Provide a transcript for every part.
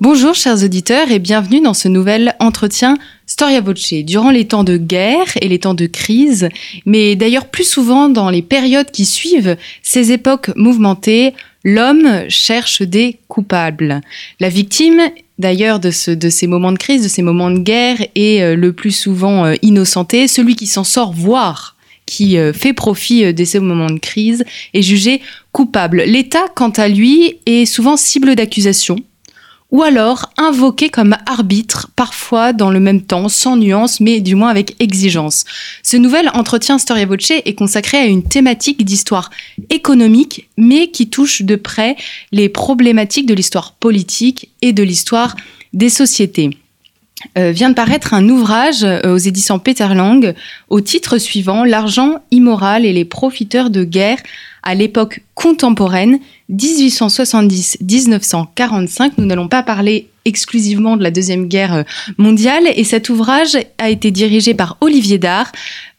Bonjour chers auditeurs et bienvenue dans ce nouvel entretien Storia Voce. Durant les temps de guerre et les temps de crise, mais d'ailleurs plus souvent dans les périodes qui suivent ces époques mouvementées, l'homme cherche des coupables. La victime d'ailleurs de, ce, de ces moments de crise, de ces moments de guerre est euh, le plus souvent euh, innocenté, celui qui s'en sort voire qui euh, fait profit de ces moments de crise est jugé coupable. L'État, quant à lui, est souvent cible d'accusations ou alors invoqué comme arbitre, parfois dans le même temps, sans nuance, mais du moins avec exigence. Ce nouvel entretien Storia Voce est consacré à une thématique d'histoire économique, mais qui touche de près les problématiques de l'histoire politique et de l'histoire des sociétés. Euh, vient de paraître un ouvrage euh, aux éditions Peterlang au titre suivant L'argent immoral et les profiteurs de guerre à l'époque contemporaine 1870-1945. Nous n'allons pas parler exclusivement de la Deuxième Guerre mondiale et cet ouvrage a été dirigé par Olivier Dard,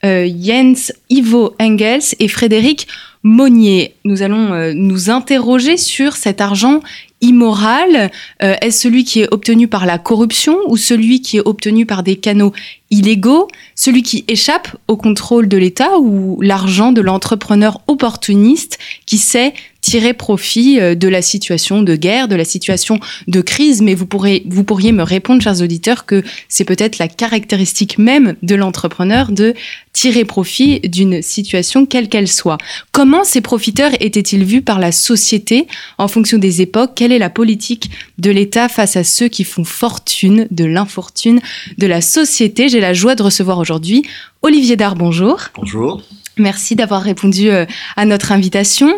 euh, Jens Ivo Engels et Frédéric Monnier. Nous allons euh, nous interroger sur cet argent immoral. Euh, est-ce celui qui est obtenu par la corruption ou celui qui est obtenu par des canaux illégaux, celui qui échappe au contrôle de l'État ou l'argent de l'entrepreneur opportuniste qui sait tirer profit euh, de la situation de guerre, de la situation de crise, mais vous, pourrez, vous pourriez me répondre, chers auditeurs, que c'est peut-être la caractéristique même de l'entrepreneur de tirer profit d'une situation quelle qu'elle soit. Comment ces profiteurs étaient-ils vus par la société en fonction des époques? Quelle est la politique de l'État face à ceux qui font fortune de l'infortune de la société? J'ai la joie de recevoir aujourd'hui Olivier Dard, bonjour. Bonjour. Merci d'avoir répondu euh, à notre invitation.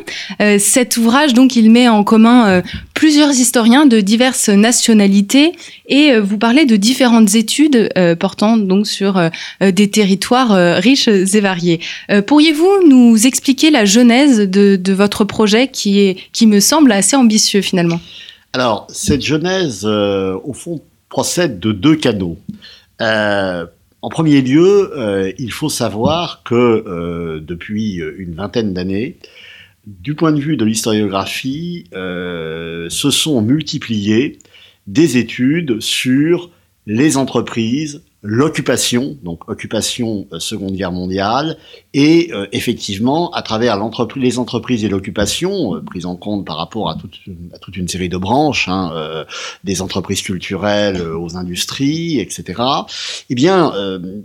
Euh, cet ouvrage, donc, il met en commun euh, plusieurs historiens de diverses nationalités et vous parlez de différentes études portant donc sur des territoires riches et variés. Pourriez-vous nous expliquer la genèse de, votre projet qui est, qui me semble assez ambitieux finalement? Alors, cette genèse, au fond, procède de deux canaux. En premier lieu, euh, il faut savoir que euh, depuis une vingtaine d'années, du point de vue de l'historiographie, euh, se sont multipliées des études sur les entreprises, l'occupation, donc occupation euh, Seconde Guerre mondiale, et euh, effectivement, à travers les entreprises et l'occupation, euh, prises en compte par rapport à toute, à toute une série de branches, hein, euh, des entreprises culturelles aux industries, etc., eh bien,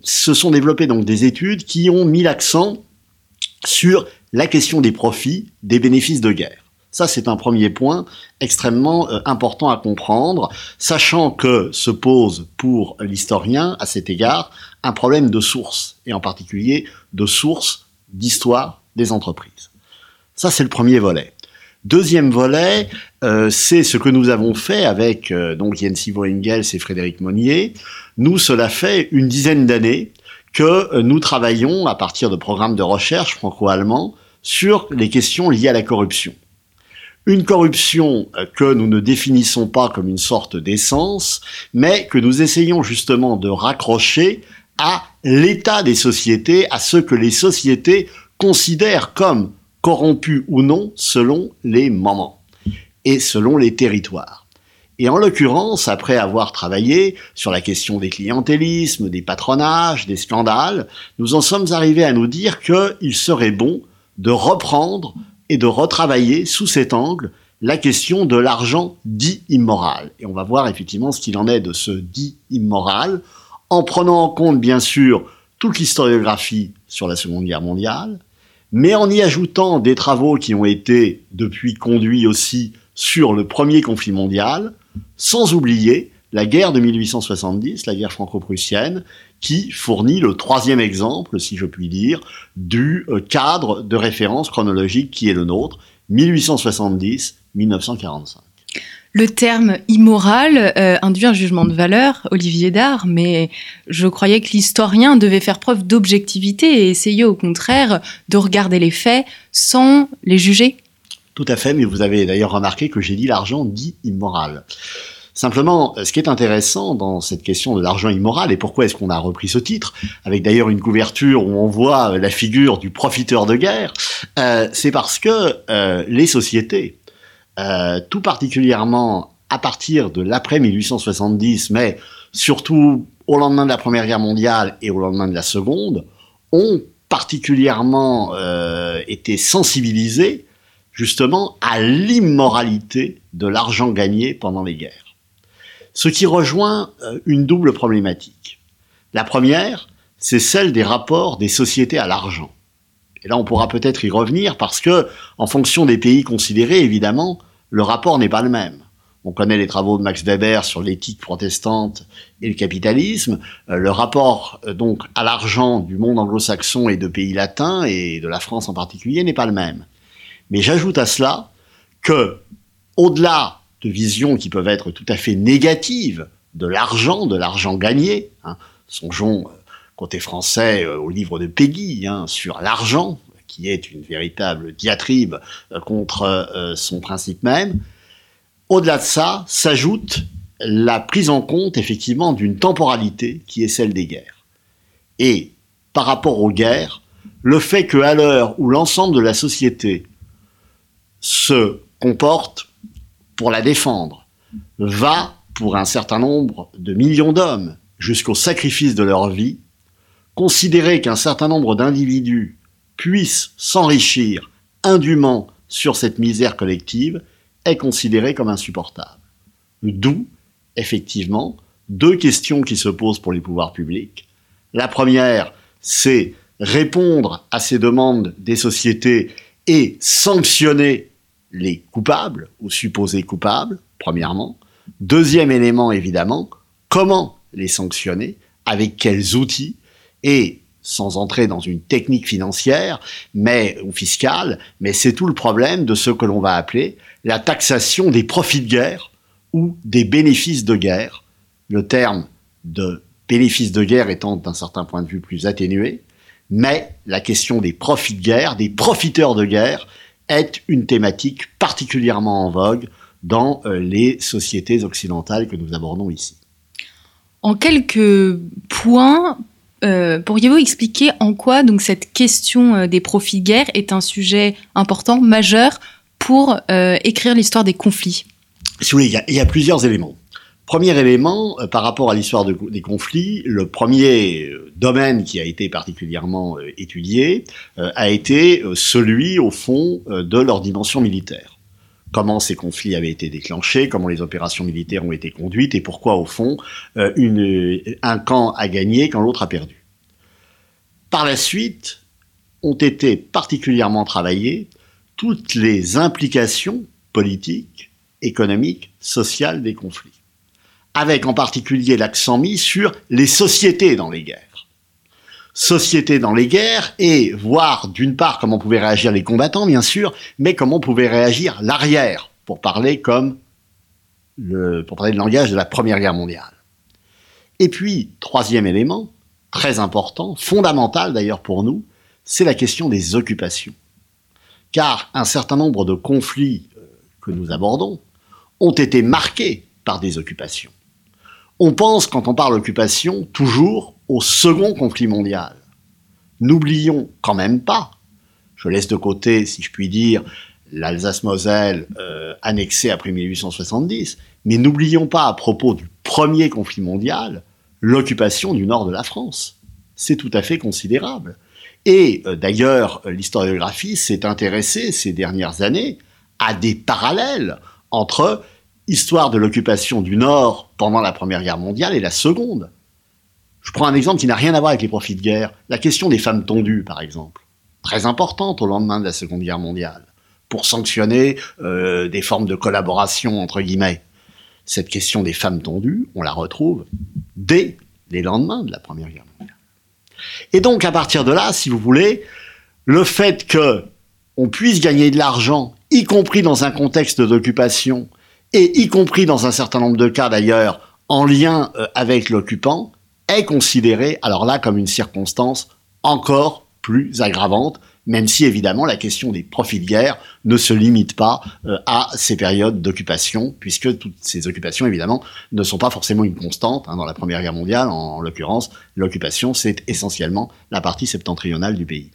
se sont développées donc des études qui ont mis l'accent sur la question des profits, des bénéfices de guerre. Ça, c'est un premier point extrêmement euh, important à comprendre, sachant que se pose pour l'historien, à cet égard, un problème de source, et en particulier de source d'histoire des entreprises. Ça, c'est le premier volet. Deuxième volet, euh, c'est ce que nous avons fait avec euh, donc Jens Ivo Engels et Frédéric Monnier. Nous, cela fait une dizaine d'années que euh, nous travaillons à partir de programmes de recherche franco-allemands sur les questions liées à la corruption. Une corruption euh, que nous ne définissons pas comme une sorte d'essence, mais que nous essayons justement de raccrocher à l'état des sociétés, à ce que les sociétés considèrent comme corrompus ou non selon les moments et selon les territoires. Et en l'occurrence, après avoir travaillé sur la question des clientélismes, des patronages, des scandales, nous en sommes arrivés à nous dire qu'il serait bon de reprendre et de retravailler sous cet angle la question de l'argent dit immoral. Et on va voir effectivement ce qu'il en est de ce dit immoral, en prenant en compte bien sûr toute l'historiographie sur la Seconde Guerre mondiale, mais en y ajoutant des travaux qui ont été depuis conduits aussi sur le premier conflit mondial, sans oublier la guerre de 1870, la guerre franco-prussienne, qui fournit le troisième exemple, si je puis dire, du euh, cadre de référence chronologique qui est le nôtre, 1870-1945. Le terme immoral euh, induit un jugement de valeur, Olivier Dard, mais je croyais que l'historien devait faire preuve d'objectivité et essayer au contraire de regarder les faits sans les juger. Tout à fait, mais vous avez d'ailleurs remarqué que j'ai dit l'argent dit immoral. Simplement, ce qui est intéressant dans cette question de l'argent immoral, et pourquoi est-ce qu'on a repris ce titre, avec d'ailleurs une couverture où on voit la figure du profiteur de guerre, euh, c'est parce que euh, les sociétés euh, tout particulièrement à partir de l'après 1870, mais surtout au lendemain de la Première Guerre mondiale et au lendemain de la Seconde, ont particulièrement euh, été sensibilisés justement à l'immoralité de l'argent gagné pendant les guerres. Ce qui rejoint euh, une double problématique. La première, c'est celle des rapports des sociétés à l'argent. Et là, on pourra peut-être y revenir parce que, en fonction des pays considérés, évidemment, le rapport n'est pas le même. On connaît les travaux de Max Weber sur l'éthique protestante et le capitalisme. Euh, le rapport euh, donc à l'argent du monde anglo-saxon et de pays latins et de la France en particulier n'est pas le même. Mais j'ajoute à cela que, au-delà de visions qui peuvent être tout à fait négatives de l'argent, de l'argent gagné, hein, songeons euh, côté français au livre de Peggy hein, sur l'argent, qui est une véritable diatribe euh, contre euh, son principe même. Au-delà de ça, s'ajoute la prise en compte effectivement d'une temporalité qui est celle des guerres. Et par rapport aux guerres, le fait qu'à l'heure où l'ensemble de la société se comporte pour la défendre, va pour un certain nombre de millions d'hommes jusqu'au sacrifice de leur vie, considérer qu'un certain nombre d'individus puisse s'enrichir indûment sur cette misère collective est considéré comme insupportable. D'où, effectivement, deux questions qui se posent pour les pouvoirs publics. La première, c'est répondre à ces demandes des sociétés et sanctionner les coupables ou supposés coupables, premièrement. Deuxième élément, évidemment, comment les sanctionner, avec quels outils, et sans entrer dans une technique financière mais, ou fiscale, mais c'est tout le problème de ce que l'on va appeler la taxation des profits de guerre ou des bénéfices de guerre. Le terme de bénéfices de guerre étant d'un certain point de vue plus atténué, mais la question des profits de guerre, des profiteurs de guerre, est une thématique particulièrement en vogue dans euh, les sociétés occidentales que nous abordons ici. En quelques points, euh, pourriez-vous expliquer en quoi donc cette question euh, des profits de guerre est un sujet important, majeur pour euh, écrire l'histoire des conflits? Si vous voulez, il y, a, plusieurs éléments. Premier élément, par rapport à l'histoire des conflits, le premier domaine qui a été particulièrement étudié a été celui, au fond, de leur dimension militaire comment ces conflits avaient été déclenchés, comment les opérations militaires ont été conduites et pourquoi, au fond, euh, un camp a gagné quand l'autre a perdu. Par la suite, ont été particulièrement travaillées toutes les implications politiques, économiques, sociales des conflits, avec en particulier l'accent mis sur les sociétés dans les guerres société dans les guerres et voir d'une part comment pouvaient réagir les combattants, bien sûr, mais comment pouvait réagir l'arrière, pour parler comme le, pour parler le langage de la Première Guerre mondiale. Et puis, troisième élément, très important, fondamental d'ailleurs pour nous, c'est la question des occupations. Car un certain nombre de conflits euh, que nous abordons ont été marqués par des occupations. On pense, quand on parle occupation, toujours au second conflit mondial. N'oublions quand même pas, je laisse de côté, si je puis dire, l'Alsace-Moselle euh, annexée après 1870, mais n'oublions pas à propos du premier conflit mondial, l'occupation du nord de la France. C'est tout à fait considérable. Et euh, d'ailleurs, l'historiographie s'est intéressée ces dernières années à des parallèles entre histoire de l'occupation du Nord pendant la Première Guerre mondiale et la Seconde. Je prends un exemple qui n'a rien à voir avec les profits de guerre. La question des femmes tondues, par exemple. Très importante au lendemain de la Seconde Guerre mondiale. Pour sanctionner euh, des formes de collaboration, entre guillemets. Cette question des femmes tondues, on la retrouve dès les lendemains de la Première Guerre mondiale. Et donc, à partir de là, si vous voulez, le fait que on puisse gagner de l'argent, y compris dans un contexte d'occupation, et y compris dans un certain nombre de cas d'ailleurs en lien euh, avec l'occupant, est considérée alors là comme une circonstance encore plus aggravante, même si évidemment la question des profits de guerre ne se limite pas euh, à ces périodes d'occupation, puisque toutes ces occupations évidemment ne sont pas forcément une constante. Hein, dans la Première Guerre mondiale, en, l'occurrence, l'occupation c'est essentiellement la partie septentrionale du pays.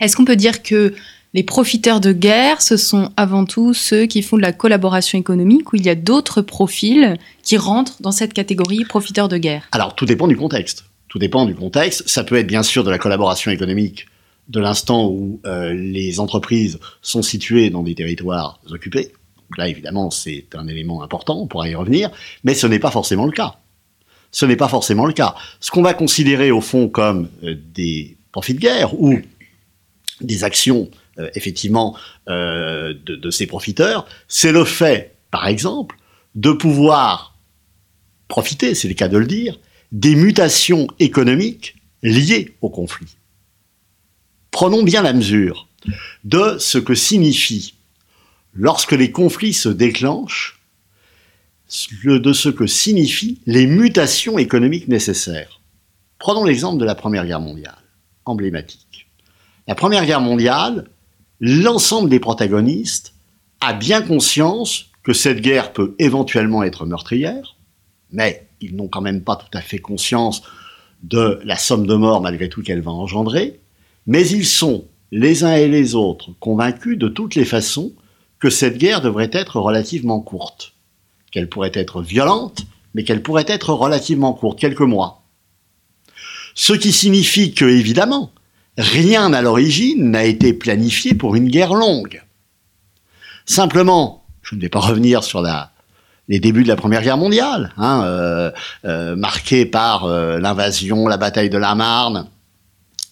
Est-ce qu'on peut dire que les profiteurs de guerre, ce sont avant tout ceux qui font de la collaboration économique ou il y a d'autres profils qui rentrent dans cette catégorie profiteurs de guerre Alors, tout dépend du contexte. Tout dépend du contexte. Ça peut être bien sûr de la collaboration économique de l'instant où euh, les entreprises sont situées dans des territoires occupés. Là, évidemment, c'est un élément important, on pourra y revenir, mais ce n'est pas forcément le cas. Ce n'est pas forcément le cas. Ce qu'on va considérer au fond comme euh, des profits de guerre ou des actions euh, effectivement euh, de, ces profiteurs, c'est le fait, par exemple, de pouvoir profiter, c'est le cas de le dire, des mutations économiques liées au conflit. Prenons bien la mesure de ce que signifie, lorsque les conflits se déclenchent, de ce que signifient les mutations économiques nécessaires. Prenons l'exemple de la Première Guerre mondiale, emblématique. La Première Guerre mondiale, l'ensemble des protagonistes a bien conscience que cette guerre peut éventuellement être meurtrière, mais ils n'ont quand même pas tout à fait conscience de la somme de morts malgré tout qu'elle va engendrer, mais ils sont les uns et les autres convaincus de toutes les façons que cette guerre devrait être relativement courte, qu'elle pourrait être violente, mais qu'elle pourrait être relativement courte, quelques mois. Ce qui signifie que, évidemment, Rien à l'origine n'a été planifié pour une guerre longue. Simplement, je ne vais pas revenir sur les débuts de la Première Guerre mondiale, hein, euh, euh, marqués par euh, l'invasion, la bataille de la Marne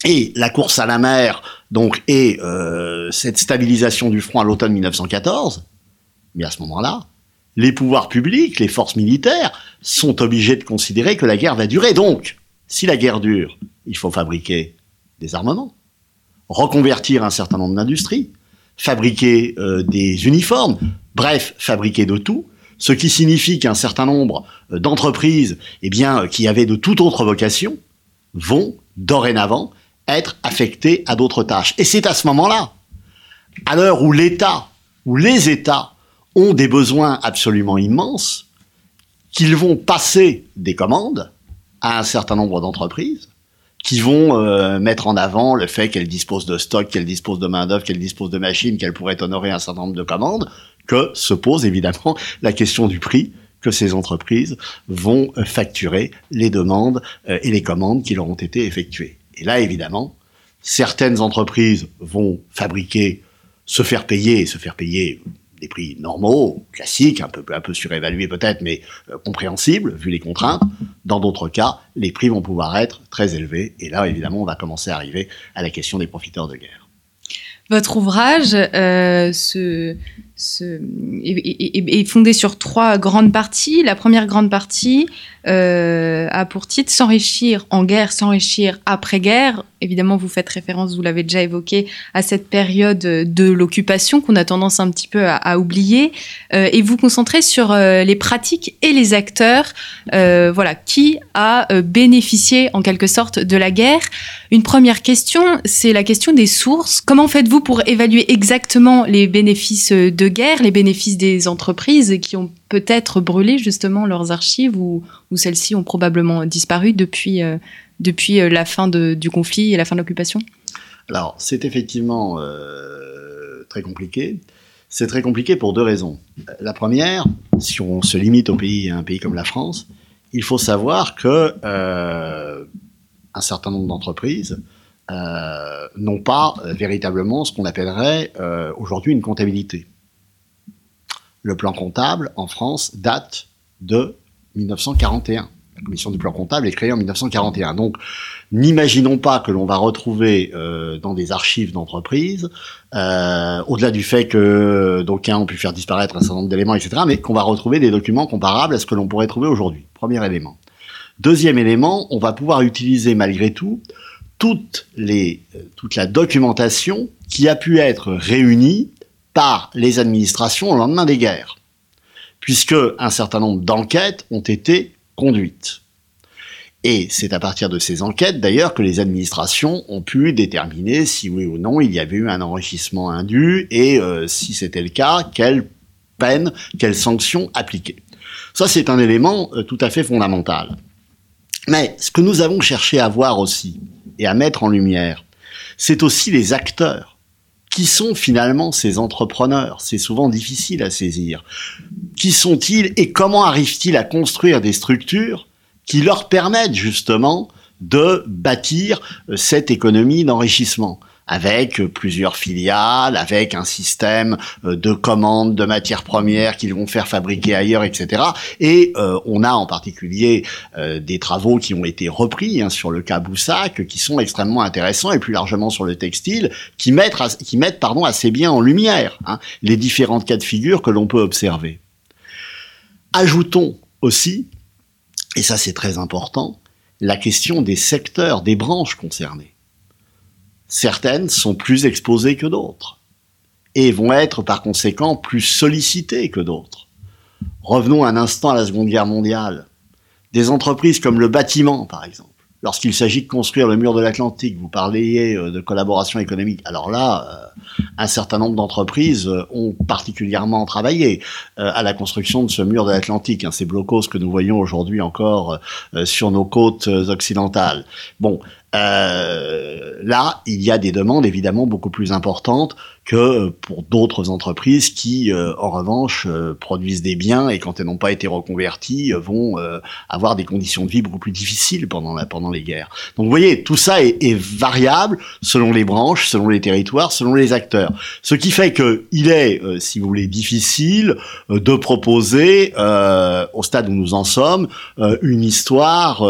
et la course à la mer, donc et cette stabilisation du front à l'automne 1914. Mais à ce moment-là, les pouvoirs publics, les forces militaires, sont obligés de considérer que la guerre va durer. Donc, si la guerre dure, il faut fabriquer des armements, reconvertir un certain nombre d'industries, fabriquer euh, des uniformes, bref, fabriquer de tout, ce qui signifie qu'un certain nombre euh, d'entreprises, eh euh, qui avaient de toute autre vocation, vont dorénavant être affectées à d'autres tâches. Et c'est à ce moment-là, à l'heure où l'État, où les États ont des besoins absolument immenses, qu'ils vont passer des commandes à un certain nombre d'entreprises qui vont euh, mettre en avant le fait qu'elle dispose de stock, qu'elle dispose de main-d'œuvre, qu'elle dispose de machines, qu'elle pourrait honorer un certain nombre de commandes, que se pose évidemment la question du prix que ces entreprises vont euh, facturer les demandes euh, et les commandes qui leur ont été effectuées. Et là, évidemment, certaines entreprises vont fabriquer, se faire payer, se faire payer des prix normaux, classiques, un peu, un peu surévalués peut-être, mais euh, compréhensibles vu les contraintes. Dans d'autres cas, les prix vont pouvoir être très élevés. Et là, évidemment, on va commencer à arriver à la question des profiteurs de guerre. Votre ouvrage euh, est, fondé sur trois grandes parties. La première grande partie euh, a pour titre S'enrichir en guerre, s'enrichir après-guerre. Évidemment, vous faites référence, vous l'avez déjà évoqué, à cette période de l'occupation qu'on a tendance un petit peu à, oublier. Euh, et vous concentrez sur euh, les pratiques et les acteurs, voilà, qui a bénéficié en quelque sorte de la guerre. Une première question, c'est la question des sources. Comment faites-vous pour évaluer exactement les bénéfices de guerre, les bénéfices des entreprises qui ont peut-être brûlé justement leurs archives ou, celles-ci ont probablement disparu depuis, euh, depuis euh, la fin du conflit et la fin de l'occupation? Alors, c'est effectivement euh, très compliqué. C'est très compliqué pour deux raisons. La première, si on se limite au pays, à un pays comme la France, il faut savoir que un certain nombre d'entreprises n'ont pas véritablement ce qu'on appellerait aujourd'hui une comptabilité. Le plan comptable en France date de 1941. La commission du plan comptable est créée en 1941. Donc, n'imaginons pas que l'on va retrouver euh, dans des archives d'entreprise, euh, au-delà du fait que d'aucuns ont pu faire disparaître un certain nombre d'éléments, etc., mais qu'on va retrouver des documents comparables à ce que l'on pourrait trouver aujourd'hui. Premier élément. Deuxième élément, on va pouvoir utiliser malgré tout euh, toute la documentation qui a pu être réunie par les administrations au lendemain des guerres. puisque un certain nombre d'enquêtes ont été conduites. Et c'est à partir de ces enquêtes, d'ailleurs, que les administrations ont pu déterminer si oui ou non il y avait eu un enrichissement indu et euh, si c'était le cas, quelles peines, quelles sanctions appliquer. Ça, c'est un élément euh, tout à fait fondamental. Mais ce que nous avons cherché à voir aussi et à mettre en lumière, c'est aussi les acteurs. Qui sont finalement ces entrepreneurs? C'est souvent difficile à saisir. Qui sont-ils et comment arrivent-ils à construire des structures qui leur permettent justement de bâtir euh, cette économie d'enrichissement? Avec euh, plusieurs filiales, avec un système euh, de commandes de matières premières qu'ils vont faire fabriquer ailleurs, etc. Et on a en particulier des travaux qui ont été repris hein, sur le cas Boussac, qui sont extrêmement intéressants, et plus largement sur le textile, qui mettent, qui mettent pardon, assez bien en lumière hein, les différentes cas de figure que l'on peut observer. Ajoutons aussi et ça c'est très important, la question des secteurs, des branches concernées. Certaines sont plus exposées que d'autres et vont être par conséquent plus sollicitées que d'autres. Revenons un instant à la Seconde Guerre mondiale. Des entreprises comme le bâtiment, par exemple, lorsqu'il s'agit de construire le mur de l'Atlantique, vous parliez euh, de collaboration économique. Alors là, euh, un certain nombre d'entreprises euh, ont particulièrement travaillé à la construction de ce mur de l'Atlantique, hein, ces blocos que nous voyons aujourd'hui encore sur nos côtes occidentales. Bon, là, il y a des demandes évidemment beaucoup plus importantes que pour d'autres entreprises qui, euh, en revanche, euh, produisent des biens et quand elles n'ont pas été reconverties, euh, vont avoir des conditions de vie beaucoup plus difficiles pendant, les guerres. Donc vous voyez, tout ça est, variable selon les branches, selon les territoires, selon les acteurs. Ce qui fait qu'il est, si vous voulez, difficile de proposer, au stade où nous en sommes, une histoire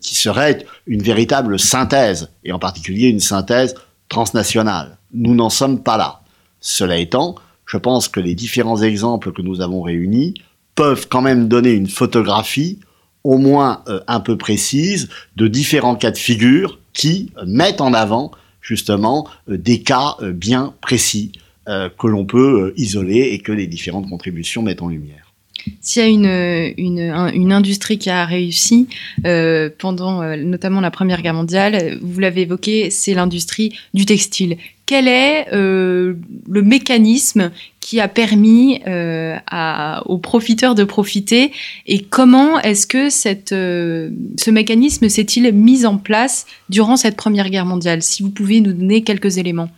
qui serait une véritable synthèse, et en particulier une synthèse transnationale. Nous n'en sommes pas là. Cela étant, je pense que les différents exemples que nous avons réunis peuvent quand même donner une photographie au moins euh, un peu précise de différents cas de figure qui mettent en avant justement euh, des cas euh, bien précis que l'on peut isoler et que les différentes contributions mettent en lumière. S'il y a une, une, industrie qui a réussi euh, pendant euh, notamment la Première Guerre mondiale, vous l'avez évoqué, c'est l'industrie du textile. Quel est euh, le mécanisme qui a permis euh, aux profiteurs de profiter et comment est-ce que euh, ce mécanisme s'est-il mis en place durant cette Première Guerre mondiale? Si vous pouvez nous donner quelques éléments.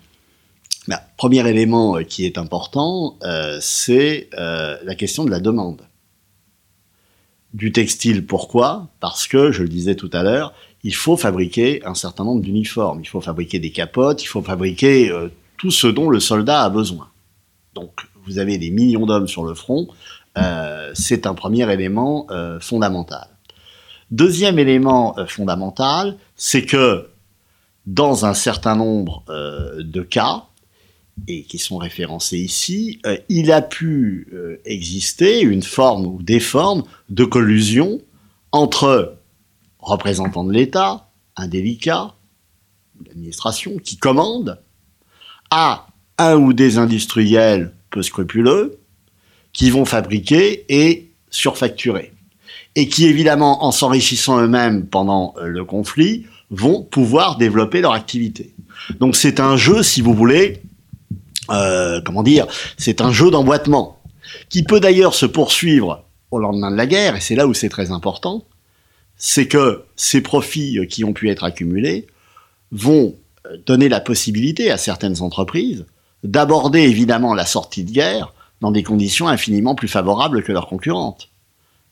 Ben, premier élément euh, qui est important, c'est la question de la demande. Du textile, pourquoi? Parce que, je le disais tout à l'heure, il faut fabriquer un certain nombre d'uniformes, il faut fabriquer des capotes, il faut fabriquer tout ce dont le soldat a besoin. Donc, vous avez des millions d'hommes sur le front, c'est un premier élément fondamental. Deuxième élément fondamental, c'est que dans un certain nombre de cas, et qui sont référencés ici, euh, il a pu euh, exister une forme ou des formes de collusion entre représentants de l'État, un délicat, l'administration, qui commande, à un ou des industriels peu scrupuleux, qui vont fabriquer et surfacturer. Et qui, évidemment, en s'enrichissant eux-mêmes pendant euh, le conflit, vont pouvoir développer leur activité. Donc c'est un jeu, si vous voulez, euh, comment dire, c'est un jeu d'emboîtement qui peut d'ailleurs se poursuivre au lendemain de la guerre, et c'est là où c'est très important, c'est que ces profits euh, qui ont pu être accumulés vont euh, donner la possibilité à certaines entreprises d'aborder évidemment la sortie de guerre dans des conditions infiniment plus favorables que leurs concurrentes.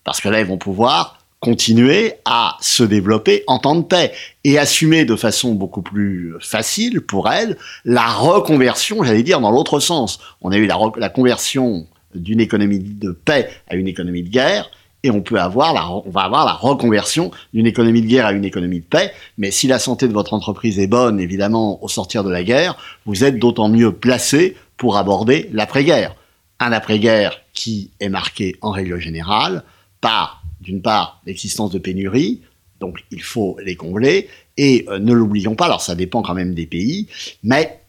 Parce que là, elles vont pouvoir continuer à se développer en temps de paix et assumer de façon beaucoup plus facile pour elle la reconversion, j'allais dire, dans l'autre sens. On a eu la, la conversion d'une économie de paix à une économie de guerre, et on peut avoir la, va avoir la reconversion d'une économie de guerre à une économie de paix. Mais si la santé de votre entreprise est bonne, évidemment, au sortir de la guerre, vous êtes d'autant mieux placé pour aborder l'après-guerre. Un après-guerre qui est marqué en règle générale par d'une part, l'existence de pénuries, donc il faut les combler, et euh, ne l'oublions pas, alors ça dépend quand même des pays, mais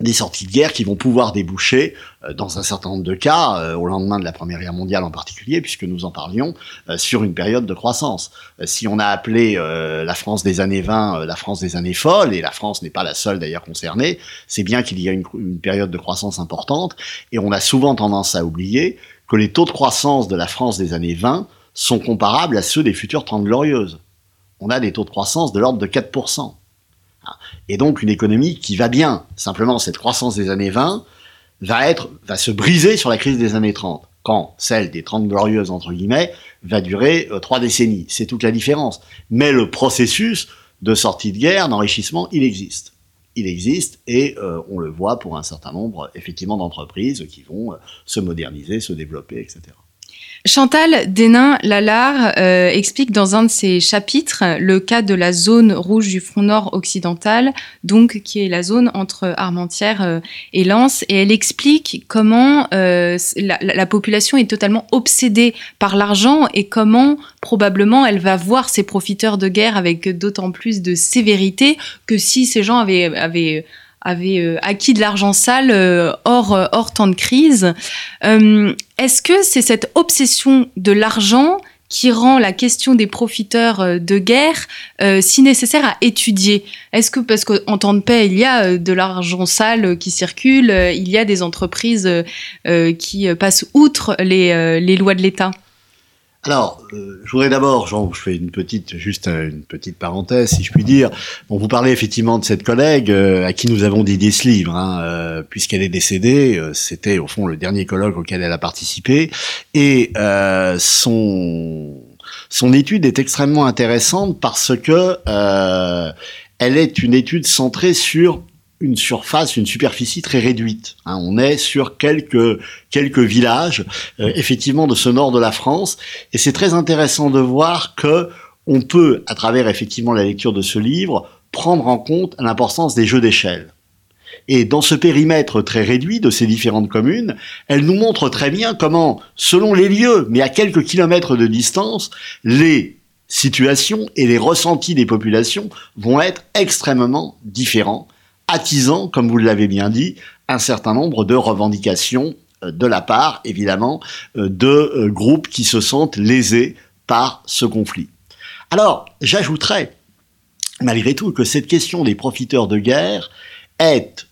des sorties de guerre qui vont pouvoir déboucher, euh, dans un certain nombre de cas, euh, au lendemain de la Première Guerre mondiale en particulier, puisque nous en parlions, euh, sur une période de croissance. si on a appelé la France des années 20 la France des années folles, et la France n'est pas la seule d'ailleurs concernée, c'est bien qu'il y a une, une, période de croissance importante, et on a souvent tendance à oublier que les taux de croissance de la France des années 20 sont comparables à ceux des futures Trente Glorieuses. On a des taux de croissance de l'ordre de 4% et donc une économie qui va bien. Simplement, cette croissance des années 20 va être, va se briser sur la crise des années 30, quand celle des 30 glorieuses, entre guillemets, va durer euh, trois décennies. C'est toute la différence. Mais le processus de sortie de guerre, d'enrichissement, il existe. Il existe et euh, on le voit pour un certain nombre, effectivement, d'entreprises qui vont euh, se moderniser, se développer, etc. Chantal Dénin-Lalard euh, explique dans un de ses chapitres le cas de la zone rouge du front nord occidental, donc qui est la zone entre Armentières euh, et Lens, et elle explique comment euh, la, la, population est totalement obsédée par l'argent et comment probablement elle va voir ces profiteurs de guerre avec d'autant plus de sévérité que si ces gens avaient, avaient avait euh, acquis de l'argent sale euh, hors, euh, hors temps de crise. Est-ce que c'est cette obsession de l'argent qui rend la question des profiteurs de guerre si nécessaire à étudier? Est-ce que parce qu'en temps de paix, il y a de l'argent sale qui circule, il y a des entreprises qui passent outre les, les lois de l'État? Alors, euh, je voudrais d'abord, je fais une petite, juste une petite parenthèse, si je puis dire. Bon, vous parlez effectivement de cette collègue euh, à qui nous avons dédié ce livre, euh, puisqu'elle est décédée. C'était au fond le dernier colloque auquel elle a participé, et son son étude est extrêmement intéressante parce que elle est une étude centrée sur une surface, une superficie très réduite. Hein. on est sur quelques quelques villages, euh, effectivement, de ce nord de la France, et c'est très intéressant de voir que on peut, à travers effectivement la lecture de ce livre, prendre en compte l'importance des jeux d'échelle. Et dans ce périmètre très réduit de ces différentes communes, elle nous montre très bien comment, selon les lieux, mais à quelques kilomètres de distance, les situations et les ressentis des populations vont être extrêmement différents attisant, comme vous l'avez bien dit, un certain nombre de revendications euh, de la part, évidemment, euh, de euh, groupes qui se sentent lésés par ce conflit. Alors, j'ajouterais, malgré tout, que cette question des profiteurs de guerre est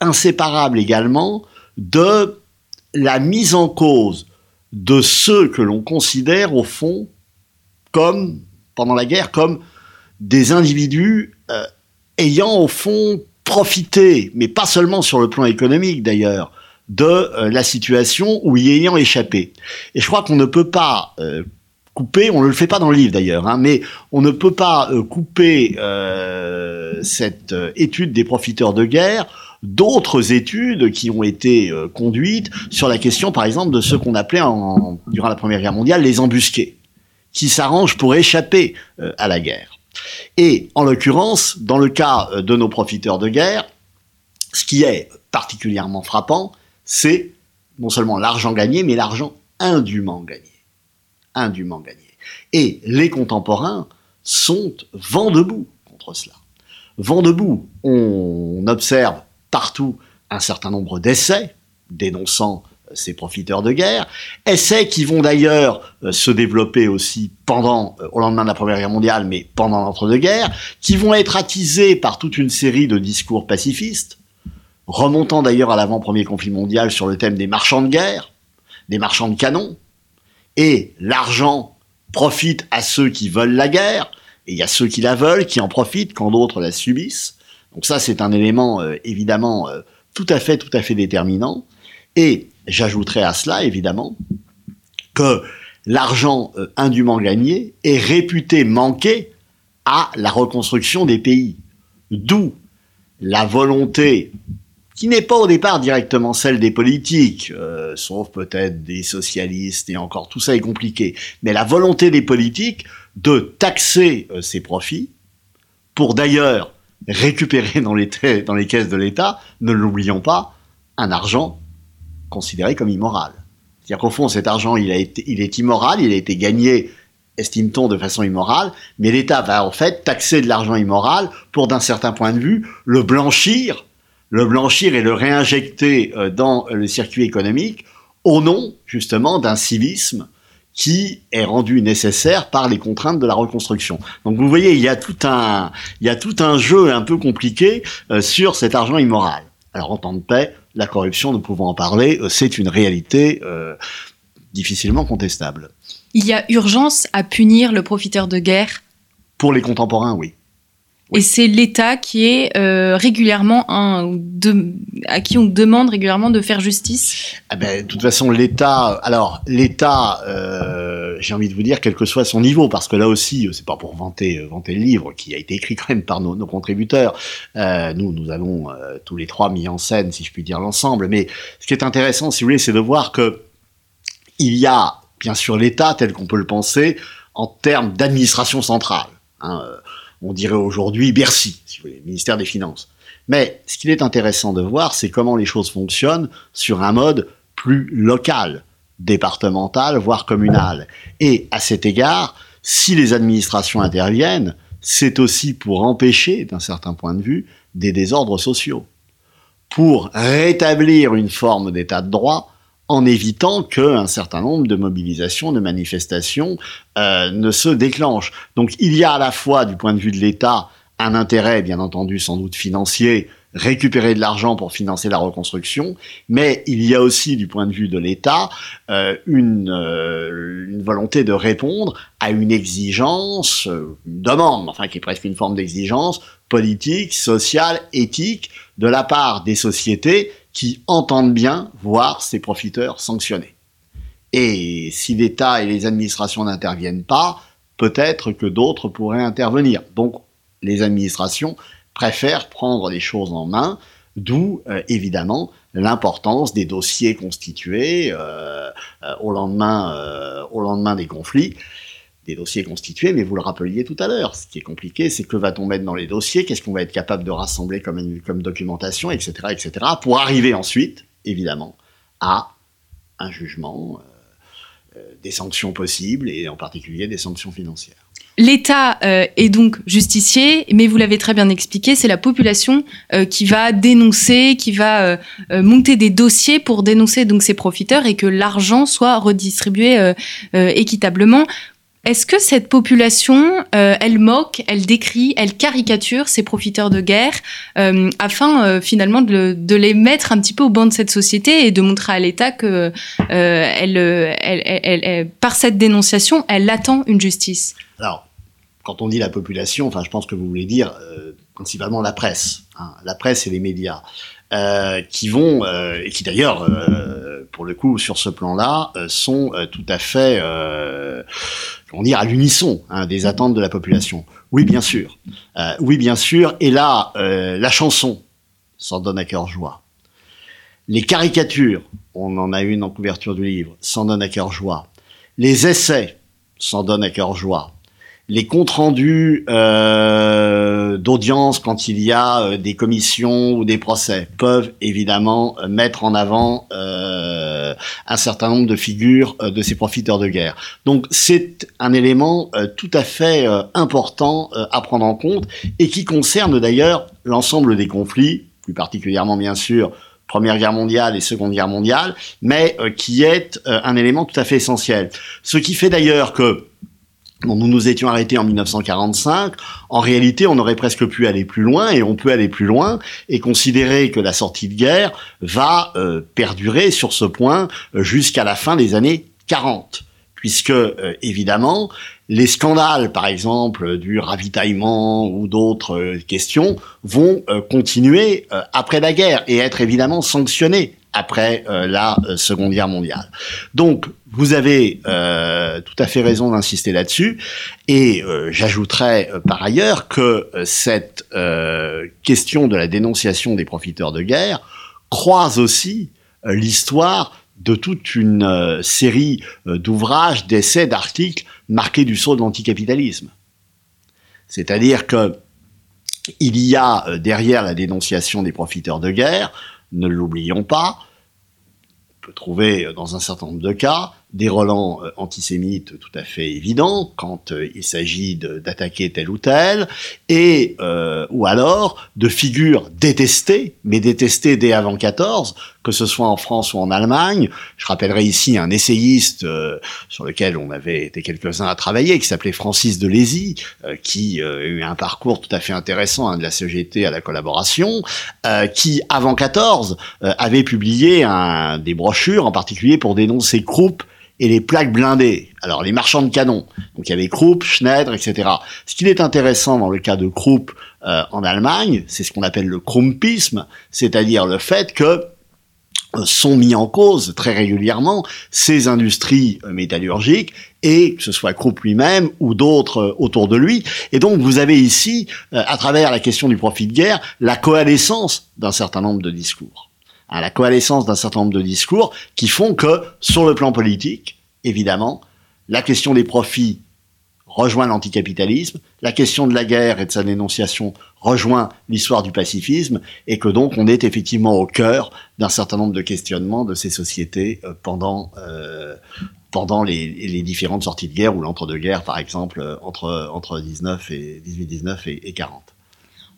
inséparable également de la mise en cause de ceux que l'on considère au fond comme, pendant la guerre, comme des individus ayant au fond profiter, mais pas seulement sur le plan économique d'ailleurs, de euh, la situation ou y ayant échappé. Et je crois qu'on ne peut pas euh, couper, on ne le fait pas dans le livre d'ailleurs, hein, mais on ne peut pas euh, couper cette étude des profiteurs de guerre d'autres études qui ont été conduites sur la question, par exemple, de ce qu'on appelait en, durant la Première Guerre mondiale les embusqués, qui s'arrangent pour échapper à la guerre. Et en l'occurrence, dans le cas euh, de nos profiteurs de guerre, ce qui est particulièrement frappant, c'est non seulement l'argent gagné, mais l'argent indûment gagné. Indûment gagné. Et les contemporains sont vent debout contre cela. Vent debout, on observe partout un certain nombre d'essais dénonçant ces profiteurs de guerre, essais qui vont d'ailleurs euh, se développer aussi pendant, euh, au lendemain de la Première Guerre mondiale, mais pendant l'entre-deux-guerres, qui vont être attisés par toute une série de discours pacifistes, remontant d'ailleurs à l'avant-premier conflit mondial sur le thème des marchands de guerre, des marchands de canons, et l'argent profite à ceux qui veulent la guerre, et il y a ceux qui la veulent, qui en profitent quand d'autres la subissent. Donc ça, c'est un élément euh, évidemment tout à fait, tout à fait déterminant. Et J'ajouterai à cela, évidemment, que l'argent euh, indûment gagné est réputé manquer à la reconstruction des pays. D'où la volonté, qui n'est pas au départ directement celle des politiques, euh, sauf peut-être des socialistes, et encore tout ça est compliqué, mais la volonté des politiques de taxer euh, ces profits pour d'ailleurs récupérer dans les, dans les caisses de l'État, ne l'oublions pas, un argent considéré comme immoral. C'est-à-dire qu'au fond, cet argent, il, est immoral, il a été gagné, estime-t-on, de façon immorale, mais l'État va en fait taxer de l'argent immoral pour, d'un certain point de vue, le blanchir le blanchir et le réinjecter dans le circuit économique au nom justement d'un civisme qui est rendu nécessaire par les contraintes de la reconstruction. Donc vous voyez, il y a tout un, il y a tout un jeu un peu compliqué euh, sur cet argent immoral. Alors en temps de paix, la corruption, nous pouvons en parler, euh, c'est une réalité euh, difficilement contestable. Il y a urgence à punir le profiteur de guerre? Pour les contemporains, oui. Et c'est l'État qui est euh, régulièrement un, de, à qui on demande régulièrement de faire justice. Ah ben, de toute façon, l'État. Alors, l'État, euh, j'ai envie de vous dire, quel que soit son niveau, parce que là aussi, c'est pas pour vanter, euh, vanter le livre qui a été écrit quand même par nos, nos contributeurs. Euh, nous, nous avons euh, tous les trois mis en scène, si je puis dire, l'ensemble. Mais ce qui est intéressant, si vous voulez, c'est de voir que il y a bien sûr l'État tel qu'on peut le penser en termes d'administration centrale. Hein, on dirait aujourd'hui Bercy, si vous voulez, ministère des Finances. Mais ce qu'il est intéressant de voir, c'est comment les choses fonctionnent sur un mode plus local, départemental, voire communal. Et à cet égard, si les administrations interviennent, c'est aussi pour empêcher, d'un certain point de vue, des désordres sociaux, pour rétablir une forme d'état de droit en évitant qu'un certain nombre de mobilisations, de manifestations euh, ne se déclenchent. Donc il y a à la fois, du point de vue de l'État, un intérêt, bien entendu, sans doute financier, récupérer de l'argent pour financer la reconstruction, mais il y a aussi, du point de vue de l'État, euh, une, euh, une, volonté de répondre à une exigence, euh, une demande, enfin qui est presque une forme d'exigence politique, sociale, éthique, de la part des sociétés qui entendent bien voir ces profiteurs sanctionnés. Et si l'État et les administrations n'interviennent pas, peut-être que d'autres pourraient intervenir. Donc les administrations préfèrent prendre les choses en main, d'où euh, évidemment l'importance des dossiers constitués euh, euh, au, lendemain, au lendemain des conflits des dossiers constitués, mais vous le rappeliez tout à l'heure, ce qui est compliqué, c'est que va-t-on mettre dans les dossiers, qu'est-ce qu'on va être capable de rassembler comme, documentation, etc., etc., pour arriver ensuite, évidemment, à un jugement, euh, euh, des sanctions possibles, et en particulier des sanctions financières. L'État euh, est donc justicier, mais vous l'avez très bien expliqué, c'est la population qui va dénoncer, qui va monter des dossiers pour dénoncer donc ces profiteurs et que l'argent soit redistribué équitablement. Est-ce que cette population, euh, elle moque, elle décrit, elle caricature ces profiteurs de guerre euh, afin euh, finalement de, les mettre un petit peu au banc de cette société et de montrer à l'État que par cette dénonciation, elle attend une justice? Alors, quand on dit la population, enfin, je pense que vous voulez dire principalement la presse, hein, la presse et les médias. Qui vont et qui d'ailleurs, pour le coup, sur ce plan-là, sont tout à fait, comment dire, à l'unisson hein, des attentes de la population. Oui, bien sûr. oui, bien sûr. Et là, la chanson s'en donne à cœur joie. Les caricatures, on en a une en couverture du livre, s'en donne à cœur joie. Les essais s'en donnent à cœur joie les comptes rendus euh, d'audience quand il y a euh, des commissions ou des procès peuvent évidemment euh, mettre en avant euh, un certain nombre de figures euh, de ces profiteurs de guerre. Donc c'est un élément tout à fait important à prendre en compte et qui concerne d'ailleurs l'ensemble des conflits, plus particulièrement bien sûr Première Guerre mondiale et Seconde Guerre mondiale, mais qui est un élément tout à fait essentiel. Ce qui fait d'ailleurs que Nous nous étions arrêtés en 1945. En réalité, on aurait presque pu aller plus loin, et on peut aller plus loin, et considérer que la sortie de guerre va euh, perdurer sur ce point euh, jusqu'à la fin des années 40. Puisque, euh, évidemment, les scandales, par exemple, du ravitaillement ou d'autres questions, vont continuer après la guerre et être évidemment sanctionnés après la Seconde Guerre mondiale. Donc, vous avez euh, tout à fait raison d'insister là-dessus. Et euh, j'ajouterais par ailleurs que cette question de la dénonciation des profiteurs de guerre croise aussi l'histoire de toute une série d'ouvrages, d'essais, d'articles marqués du sceau de l'anticapitalisme. C'est-à-dire que il y a derrière la dénonciation des profiteurs de guerre ne l'oublions pas, on peut trouver dans un certain nombre de cas des relents euh, antisémites tout à fait évidents quand euh, il s'agit d'attaquer tel ou tel, et euh, ou alors de figures détestées, mais détestées dès avant 14, que ce soit en France ou en Allemagne. Je rappellerai ici un essayiste sur lequel on avait été quelques-uns à travailler, qui s'appelait Francis de Lézy, qui a eu un parcours tout à fait intéressant hein, de la CGT à la collaboration, qui avant 14 avait publié un, des brochures, en particulier pour dénoncer Krupp et les plaques blindées. Alors les marchands de canons. Donc il y avait Krupp, Schneider, etc. Ce qui est intéressant dans le cas de Krupp euh, en Allemagne, c'est ce qu'on appelle le Krumpisme, c'est-à-dire le fait que euh, sont mis en cause très régulièrement ces industries euh, métallurgiques et que ce soit Krupp lui-même ou d'autres autour de lui. Et donc vous avez ici, à travers la question du profit de guerre, la coalescence d'un certain nombre de discours à la coalescence d'un certain nombre de discours qui font que, sur le plan politique, évidemment, la question des profits rejoint l'anticapitalisme, la question de la guerre et de sa dénonciation rejoint l'histoire du pacifisme, et que donc on est effectivement au cœur d'un certain nombre de questionnements de ces sociétés euh, pendant euh, pendant les, différentes sorties de guerre ou l'entre-deux-guerres, par exemple, euh, entre entre 19 et 18-19 et, et 40.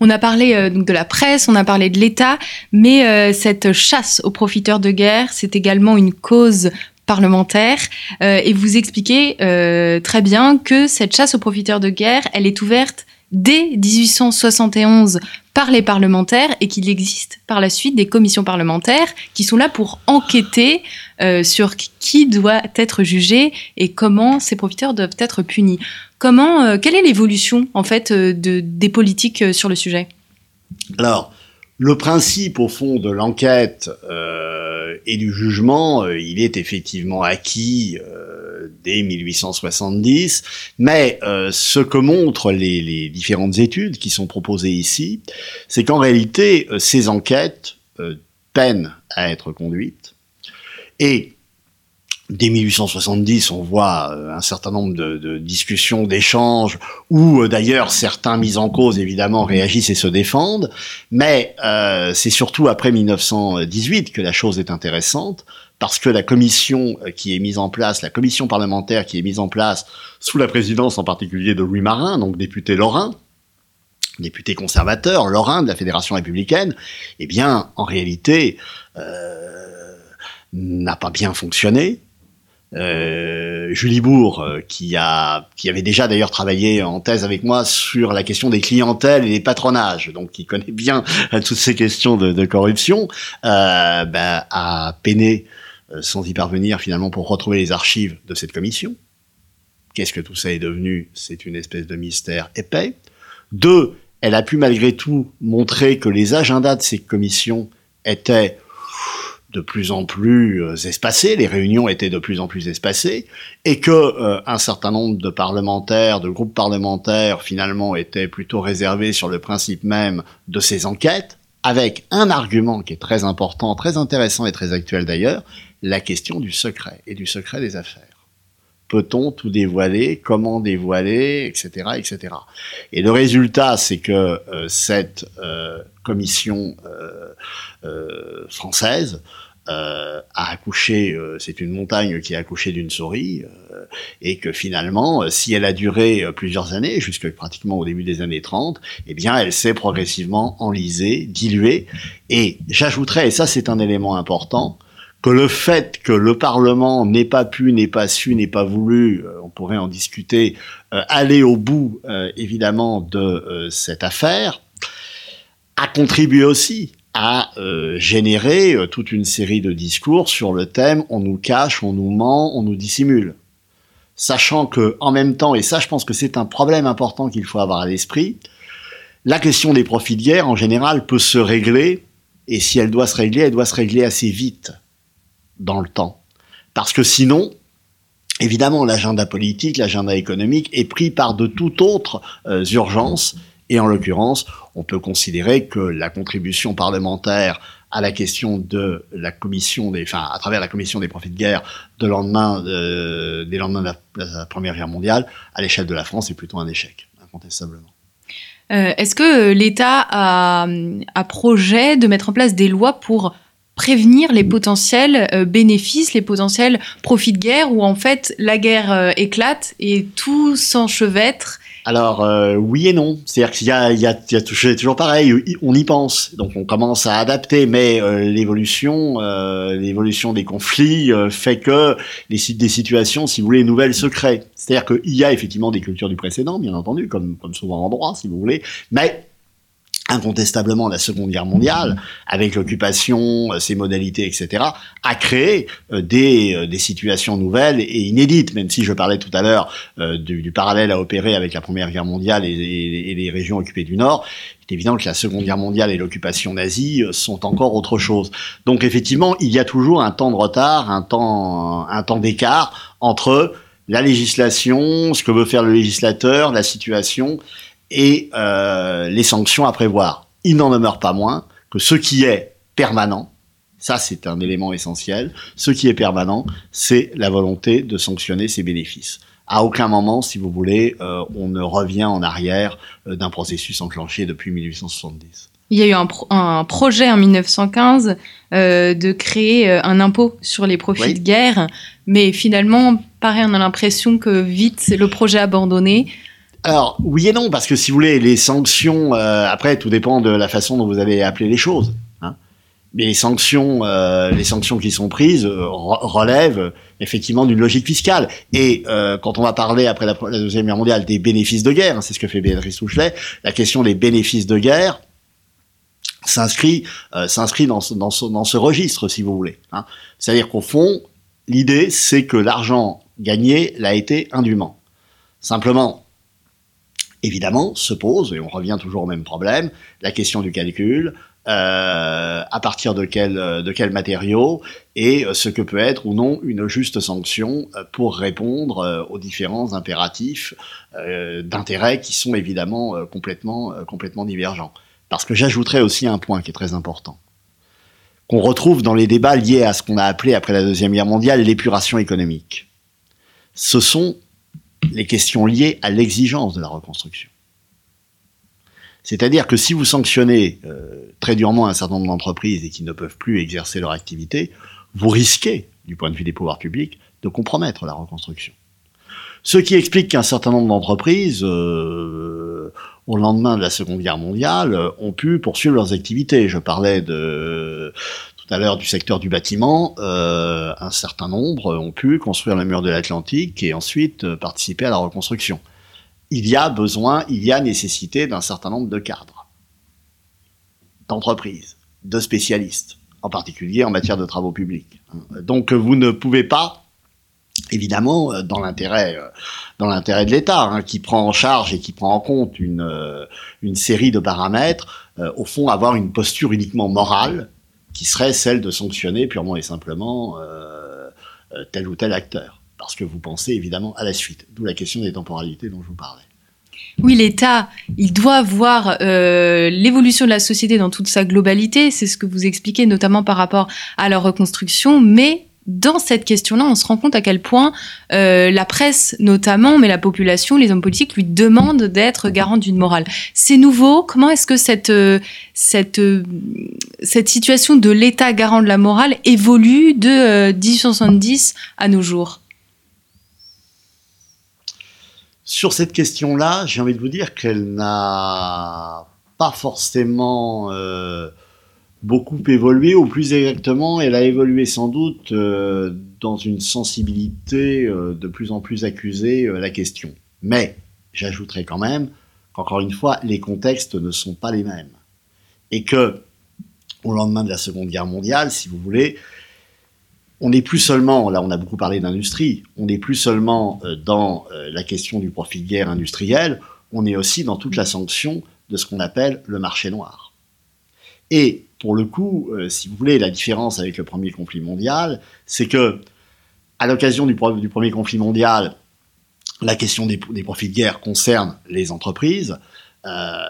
On a parlé euh, donc de la presse, on a parlé de l'État, mais euh, cette chasse aux profiteurs de guerre, c'est également une cause parlementaire. Euh, et vous expliquez très bien que cette chasse aux profiteurs de guerre, elle est ouverte dès 1871 par les parlementaires et qu'il existe par la suite des commissions parlementaires qui sont là pour enquêter sur qui doit être jugé et comment ces profiteurs doivent être punis. Comment, euh, quelle est l'évolution en fait euh, de, des politiques euh, sur le sujet? Alors, le principe au fond de l'enquête et du jugement, il est effectivement acquis dès 1870, mais ce que montrent les, différentes études qui sont proposées ici, c'est qu'en réalité, ces enquêtes peinent à être conduites et dès 1870, on voit euh, un certain nombre de, discussions, d'échanges, où euh, d'ailleurs certains mis en cause évidemment réagissent et se défendent, mais euh, c'est surtout après 1918 que la chose est intéressante, parce que la commission qui est mise en place, la commission parlementaire qui est mise en place sous la présidence en particulier de Louis Marin, donc député lorrain, député conservateur lorrain de la Fédération républicaine, eh bien, en réalité, n'a pas bien fonctionné, euh, Julie Bourg, euh, qui, a, qui avait déjà d'ailleurs travaillé en thèse avec moi sur la question des clientèles et des patronages, donc qui connaît bien toutes ces questions de, corruption, euh, ben, a peiné euh, sans y parvenir finalement pour retrouver les archives de cette commission. Qu'est-ce que tout ça est devenu? C'est une espèce de mystère épais. Deux, elle a pu malgré tout montrer que les agendas de ces commissions étaient de plus en plus euh, espacées, les réunions étaient de plus en plus espacées, et que euh, un certain nombre de parlementaires, de groupes parlementaires, finalement, étaient plutôt réservés sur le principe même de ces enquêtes, avec un argument qui est très important, très intéressant et très actuel d'ailleurs, la question du secret et du secret des affaires. Peut-on tout dévoiler Comment dévoiler Etc. etc. Et le résultat, c'est que euh, cette commission française euh, a accouché, euh, c'est une montagne qui a accouché d'une souris, euh, et que finalement, si elle a duré plusieurs années, jusque pratiquement au début des années 30, eh bien, elle s'est progressivement enlisée, diluée. Et j'ajouterais, et ça c'est un élément important, que le fait que le Parlement n'ait pas pu, n'ait pas su, n'ait pas voulu, on pourrait en discuter, aller au bout, évidemment, de cette affaire, a contribué aussi euh, généré euh, toute une série de discours sur le thème on nous cache, on nous ment, on nous dissimule. Sachant que, en même temps, et ça je pense que c'est un problème important qu'il faut avoir à l'esprit, la question des profits de guerre en général peut se régler, et si elle doit se régler, elle doit se régler assez vite dans le temps. Parce que sinon, évidemment, l'agenda politique, l'agenda économique est pris par de toutes autres euh, urgences et en l'occurrence, on peut considérer que la contribution parlementaire à la question de la commission des, enfin, à travers la commission des profits de guerre de lendemain, euh, des lendemains de la, Première Guerre mondiale, à l'échelle de la France, est plutôt un échec, incontestablement. Euh, Est-ce que l'État a, a, projet de mettre en place des lois pour prévenir les potentiels euh, bénéfices, les potentiels profits de guerre, où en fait la guerre euh, éclate et tout s'enchevêtre. Alors euh, oui et non, c'est-à-dire qu'il y a, toujours pareil, on y pense, donc on commence à adapter, mais l'évolution, l'évolution des conflits fait que les des situations, si vous voulez, nouvelles se créent. C'est-à-dire qu'il y a effectivement des cultures du précédent, bien entendu, comme souvent en droit, si vous voulez, mais incontestablement la Seconde Guerre mondiale, avec l'occupation, euh, ses modalités, etc., a créé euh, des, euh, des, situations nouvelles et inédites, même si je parlais tout à l'heure du, du, parallèle à opérer avec la Première Guerre mondiale et, et, et, les régions occupées du Nord. Il est évident que la Seconde Guerre mondiale et l'occupation nazie sont encore autre chose. Donc effectivement, il y a toujours un temps de retard, un temps, un temps d'écart entre la législation, ce que veut faire le législateur, la situation et euh, les sanctions à prévoir. Il n'en demeure pas moins que ce qui est permanent, ça c'est un élément essentiel, ce qui est permanent, c'est la volonté de sanctionner ses bénéfices. À aucun moment, si vous voulez, euh, on ne revient en arrière euh, d'un processus enclenché depuis 1870. Il y a eu un, un projet en 1915 euh, de créer un impôt sur les profits de guerre, mais finalement, pareil, on a l'impression que vite le projet abandonné. Alors, oui et non, parce que si vous voulez, les sanctions, euh, après, tout dépend de la façon dont vous allez appeler les choses. Hein. Mais les sanctions, euh, les sanctions qui sont prises euh, relèvent effectivement d'une logique fiscale. Et euh, quand on va parler après la, Deuxième Guerre mondiale des bénéfices de guerre, hein, c'est ce que fait Béatrice Touchelet, la question des bénéfices de guerre s'inscrit euh, s'inscrit dans ce, dans, ce, dans ce registre, si vous voulez. Hein. C'est-à-dire qu'au fond, l'idée, c'est que l'argent gagné l'a été indûment. Simplement, évidemment, se pose, et on revient toujours au même problème, la question du calcul, euh, à partir de quel, de quel matériau, et ce que peut être ou non une juste sanction pour répondre euh, aux différents impératifs euh, d'intérêt qui sont évidemment euh, complètement, complètement divergents. Parce que j'ajouterais aussi un point qui est très important qu'on retrouve dans les débats liés à ce qu'on a appelé après la Deuxième Guerre mondiale l'épuration économique. Ce sont les questions liées à l'exigence de la reconstruction. C'est-à-dire que si vous sanctionnez euh, très durement un certain nombre d'entreprises et qui ne peuvent plus exercer leur activité, vous risquez, du point de vue des pouvoirs publics, de compromettre la reconstruction. Ce qui explique qu'un certain nombre d'entreprises, euh, au lendemain de la Seconde Guerre mondiale, ont pu poursuivre leurs activités. Je parlais de, tout à l'heure du secteur du bâtiment, euh, un certain nombre ont pu construire le mur de l'Atlantique et ensuite euh, participer à la reconstruction. Il y a besoin, il y a nécessité d'un certain nombre de cadres, d'entreprises, de spécialistes, en particulier en matière de travaux publics. Donc vous ne pouvez pas évidemment euh, dans l'intérêt de l'État hein, qui prend en charge et qui prend en compte une série de paramètres au fond avoir une posture uniquement morale qui serait celle de sanctionner purement et simplement euh, tel ou tel acteur. Parce que vous pensez évidemment à la suite d'où la question des temporalités dont je vous parlais. Oui, l'État, il doit voir euh, l'évolution de la société dans toute sa globalité, c'est ce que vous expliquez notamment par rapport à la reconstruction, mais dans cette question-là, on se rend compte à quel point euh, la presse, notamment, mais la population, les hommes politiques, lui demandent d'être garant d'une morale. C'est nouveau. Comment est-ce que cette, euh, cette, euh, cette situation de l'État garant de la morale évolue de euh, 1870 à nos jours? Sur cette question-là, j'ai envie de vous dire qu'elle n'a pas forcément beaucoup évolué, ou plus exactement, elle a évolué sans doute euh, dans une sensibilité euh, de plus en plus accusée euh, la question. Mais j'ajouterai quand même qu'encore une fois, les contextes ne sont pas les mêmes. Et que, au lendemain de la Seconde Guerre mondiale, si vous voulez, on n'est plus seulement, là on a beaucoup parlé d'industrie, on n'est plus seulement dans la question du profit de guerre industriel, on est aussi dans toute la sanction de ce qu'on appelle le marché noir. Et pour le coup, euh, si vous voulez, la différence avec le premier conflit mondial, c'est que, à l'occasion du, premier conflit mondial, la question des, des, profits de guerre concerne les entreprises, euh,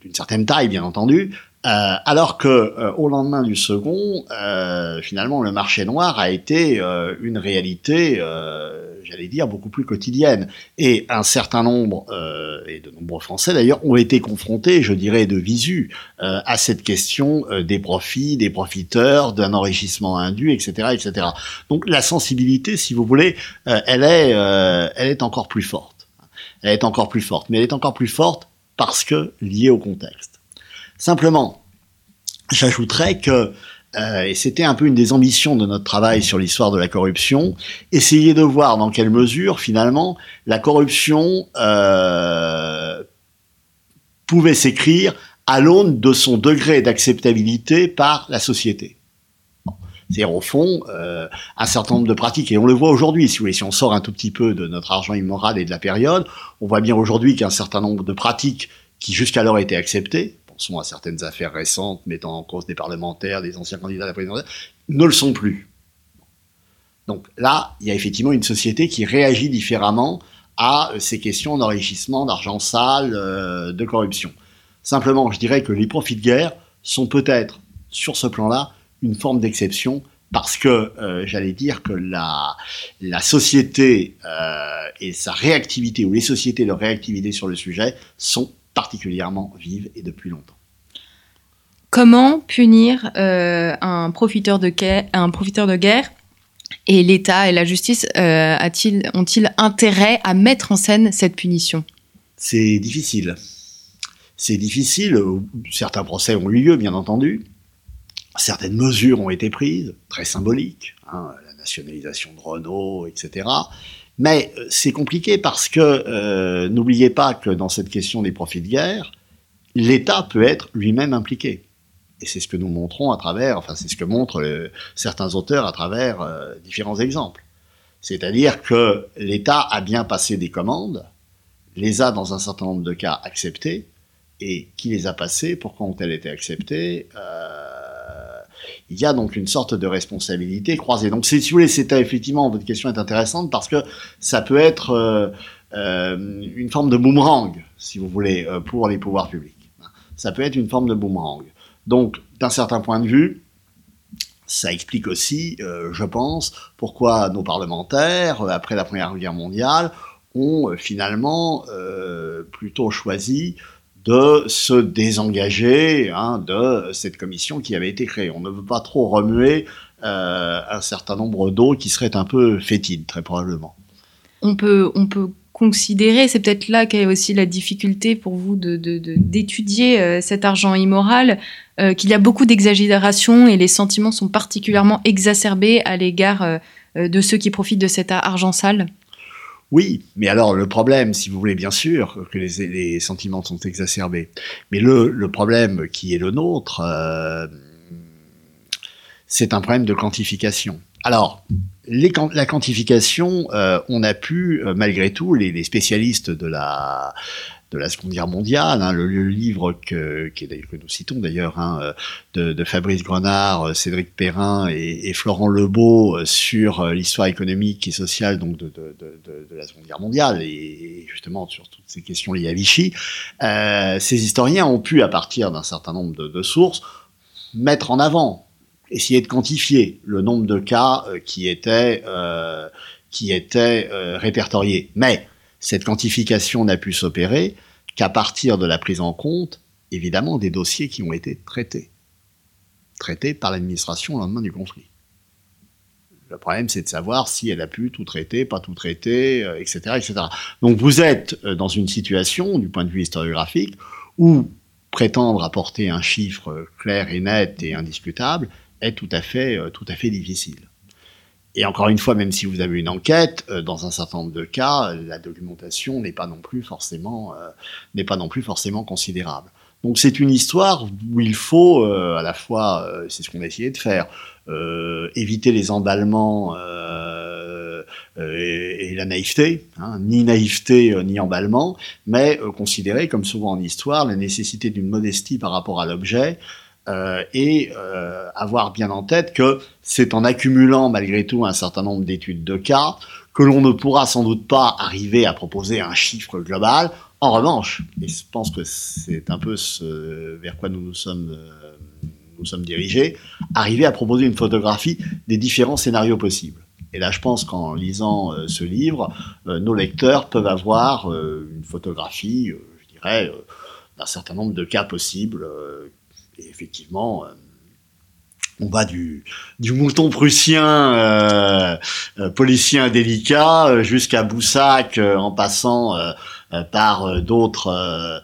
d'une certaine taille, bien entendu, euh, alors que euh, au lendemain du second, euh, finalement, le marché noir a été une réalité j'allais dire, beaucoup plus quotidienne. Et un certain nombre, euh, et de nombreux Français d'ailleurs, ont été confrontés, je dirais, de visu euh, à cette question euh, des profits, des profiteurs, d'un enrichissement indu, etc., etc. Donc la sensibilité, si vous voulez, elle est, elle est encore plus forte. Elle est encore plus forte, mais elle est encore plus forte parce que liée au contexte. Simplement, j'ajouterais que euh, et c'était un peu une des ambitions de notre travail sur l'histoire de la corruption, essayer de voir dans quelle mesure, finalement, la corruption euh, pouvait s'écrire à l'aune de son degré d'acceptabilité par la société. C'est-à-dire, au fond, euh, un certain nombre de pratiques, et on le voit aujourd'hui, si si on sort un tout petit peu de notre argent immoral et de la période, on voit bien aujourd'hui qu'un certain nombre de pratiques qui jusqu'alors étaient acceptées, pensons à certaines affaires récentes mettant en cause des parlementaires, des anciens candidats à la présidentielle, ne le sont plus. Donc là, il y a effectivement une société qui réagit différemment à ces questions d'enrichissement, d'argent sale, euh, de corruption. Simplement, je dirais que les profits de guerre sont peut-être, sur ce plan-là, une forme d'exception parce que euh, j'allais dire que la, la société euh, et sa réactivité, ou les sociétés de réactivité sur le sujet, sont particulièrement vive et depuis longtemps. Comment punir euh, un, profiteur de guerre, un profiteur de guerre? Et l'État et la justice euh, ont-ils intérêt à mettre en scène cette punition? C'est difficile. C'est difficile. Certains procès ont eu lieu, bien entendu. Certaines mesures ont été prises, très symboliques, hein, la nationalisation de Renault, etc. Mais euh, c'est compliqué parce que euh, n'oubliez pas que dans cette question des profits de guerre, l'État peut être lui-même impliqué. Et c'est ce que nous montrons à travers, enfin c'est ce que montrent euh, certains auteurs à travers différents exemples. C'est-à-dire que l'État a bien passé des commandes, les a dans un certain nombre de cas acceptées, et qui les a passées, pourquoi ont-elles été acceptées il y a donc une sorte de responsabilité croisée. Donc, si vous voulez, c'est effectivement, votre question est intéressante parce que ça peut être euh, euh, une forme de boomerang, si vous voulez, euh, pour les pouvoirs publics. Ça peut être une forme de boomerang. Donc, d'un certain point de vue, ça explique aussi, je pense, pourquoi nos parlementaires, après la Première Guerre mondiale, ont finalement plutôt choisi de se désengager hein, de cette commission qui avait été créée. On ne veut pas trop remuer euh, un certain nombre d'eaux qui seraient un peu fétides, très probablement. On peut, on peut considérer, c'est peut-être là qu'est aussi la difficulté pour vous d'étudier de, de, euh, cet argent immoral, euh, qu'il y a beaucoup d'exagération et les sentiments sont particulièrement exacerbés à l'égard de ceux qui profitent de cet argent sale oui, mais alors le problème, si vous voulez, bien sûr, que les, sentiments sont exacerbés. Mais le, problème qui est le nôtre, euh, c'est un problème de quantification. Alors, la quantification, euh, on a pu, euh, malgré tout, les, spécialistes de la, de la Seconde Guerre mondiale, hein, le, livre que, nous citons d'ailleurs, hein, de, de, Fabrice Grenard, euh, Cédric Perrin et, Florent Lebeau euh, sur euh, l'histoire économique et sociale donc de, la Seconde Guerre mondiale et justement sur toutes ces questions liées à Vichy, euh, ces historiens ont pu, à partir d'un certain nombre de, sources, mettre en avant, essayer de quantifier le nombre de cas qui étaient, euh, qui répertoriés. Mais cette quantification n'a pu s'opérer qu'à partir de la prise en compte, évidemment, des dossiers qui ont été traités. Traités par l'administration au lendemain du conflit. Le problème, c'est de savoir si elle a pu tout traiter, pas tout traiter, etc., euh, etc. Donc vous êtes euh, dans une situation, du point de vue historiographique, où prétendre apporter un chiffre clair et net et indiscutable est tout à fait, euh, tout à fait difficile. Et encore une fois, même si vous avez une enquête, euh, dans un certain nombre de cas, la documentation n'est pas non plus forcément euh, n'est pas non plus forcément considérable. Donc c'est une histoire où il faut euh, à la fois, c'est ce qu'on a essayé de faire, éviter les emballements et, la naïveté, hein, ni naïveté ni emballement, mais considérer, comme souvent en histoire, la nécessité d'une modestie par rapport à l'objet, euh, et euh, avoir bien en tête que c'est en accumulant malgré tout un certain nombre d'études de cas que l'on ne pourra sans doute pas arriver à proposer un chiffre global. En revanche, et je pense que c'est un peu ce vers quoi nous nous sommes, euh, nous sommes dirigés, arriver à proposer une photographie des différents scénarios possibles. Et là, je pense qu'en lisant ce livre, nos lecteurs peuvent avoir une photographie, je dirais, d'un certain nombre de cas possibles. Effectivement, on va du, mouton prussien euh, euh policien délicat euh, jusqu'à Boussac euh, en passant par d'autres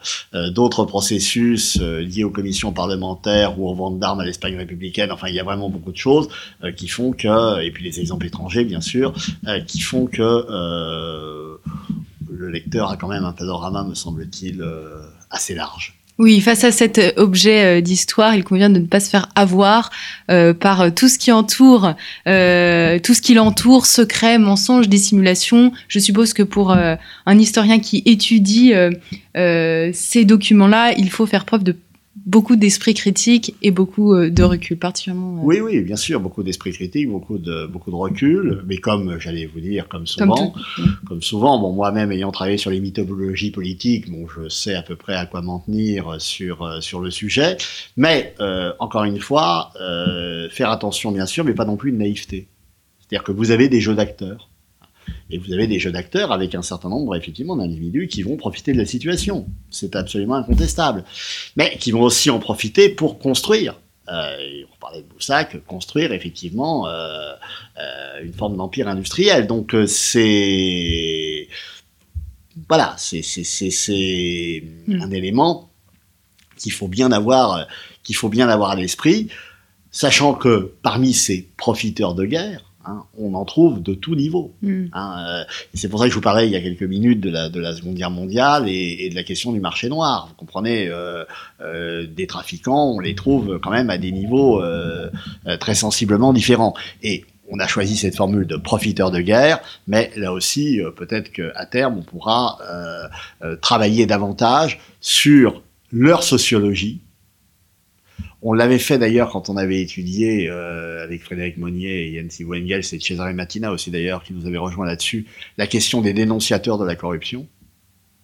d'autres processus liés aux commissions parlementaires ou aux ventes d'armes à l'Espagne républicaine. Enfin, il y a vraiment beaucoup de choses qui font que, et puis les exemples étrangers bien sûr, qui font que le lecteur a quand même un panorama, me semble-t-il, assez large. Oui, face à cet euh, objet euh, d'histoire, il convient de ne pas se faire avoir euh, par tout ce qui entoure, tout ce qui l'entoure, secret, mensonges, dissimulation. Je suppose que pour un historien qui étudie ces documents-là, il faut faire preuve de beaucoup d'esprit critique et beaucoup euh, de recul, particulièrement. Euh, oui, oui, bien sûr, beaucoup d'esprit critique, beaucoup de, beaucoup de recul, mais comme j'allais vous dire, comme souvent, comme, souvent, bon, moi-même ayant travaillé sur les mythologies politiques, bon, je sais à peu près à quoi m'en tenir sur, euh, sur le sujet, mais encore une fois, faire attention bien sûr, mais pas non plus de naïveté. C'est-à-dire que vous avez des jeux d'acteurs. Et vous avez des jeux d'acteurs avec un certain nombre, effectivement, d'individus qui vont profiter de la situation. C'est absolument incontestable. Mais qui vont aussi en profiter pour construire. Euh, on parlait de Boussac, construire effectivement euh, euh, une forme d'empire industriel. Donc euh, c'est voilà, c'est c'est mm. un élément qu'il faut bien avoir qu'il faut bien avoir à l'esprit, sachant que parmi ces profiteurs de guerre, Hein, on en trouve de tout niveau. Hmm. Hein, euh, c'est pour ça que je vous parlais il y a quelques minutes de la, de la Seconde Guerre mondiale et, de la question du marché noir. Vous comprenez, euh, euh, des trafiquants, on les trouve quand même à des niveaux très sensiblement différents. Et on a choisi cette formule de profiteur de guerre, mais là aussi, peut-être qu'à terme, on pourra travailler davantage sur leur sociologie, on l'avait fait d'ailleurs quand on avait étudié euh, avec Frédéric Monnier et Yancy Wengels et Cesare Matina aussi d'ailleurs qui nous avait rejoint là-dessus, la question des dénonciateurs de la corruption,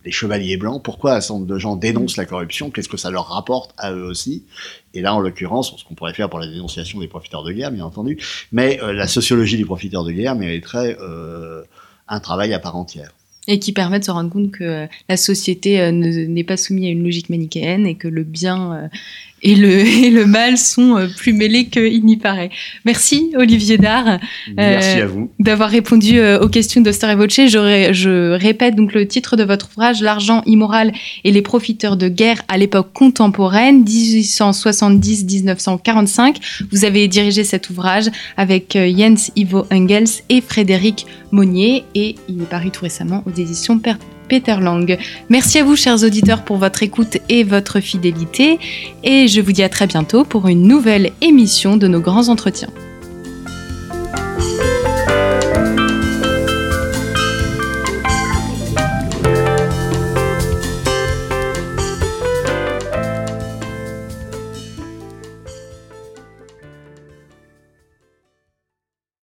les chevaliers blancs, pourquoi un certain nombre de gens dénoncent la corruption, qu'est-ce que ça leur rapporte à eux aussi, et là en l'occurrence, ce qu'on pourrait faire pour la dénonciation des profiteurs de guerre bien entendu, mais euh, la sociologie des profiteurs de guerre mériterait euh, un travail à part entière. Et qui permet de se rendre compte que la société n'est pas soumise à une logique manichéenne et que le bien et le, et le mal sont euh, plus mêlés qu'il n'y paraît. Merci Olivier Dard. Merci à vous. D'avoir répondu euh, aux questions de Story Voce. Je, je répète donc le titre de votre ouvrage, L'argent immoral et les profiteurs de guerre à l'époque contemporaine, 1870-1945. Vous avez dirigé cet ouvrage avec euh, Jens Ivo Engels et Frédéric Monnier et il est paru tout récemment aux éditions Perte Peter Lang. Merci à vous, chers auditeurs, pour votre écoute et votre fidélité. Et je vous dis à très bientôt pour une nouvelle émission de nos grands entretiens.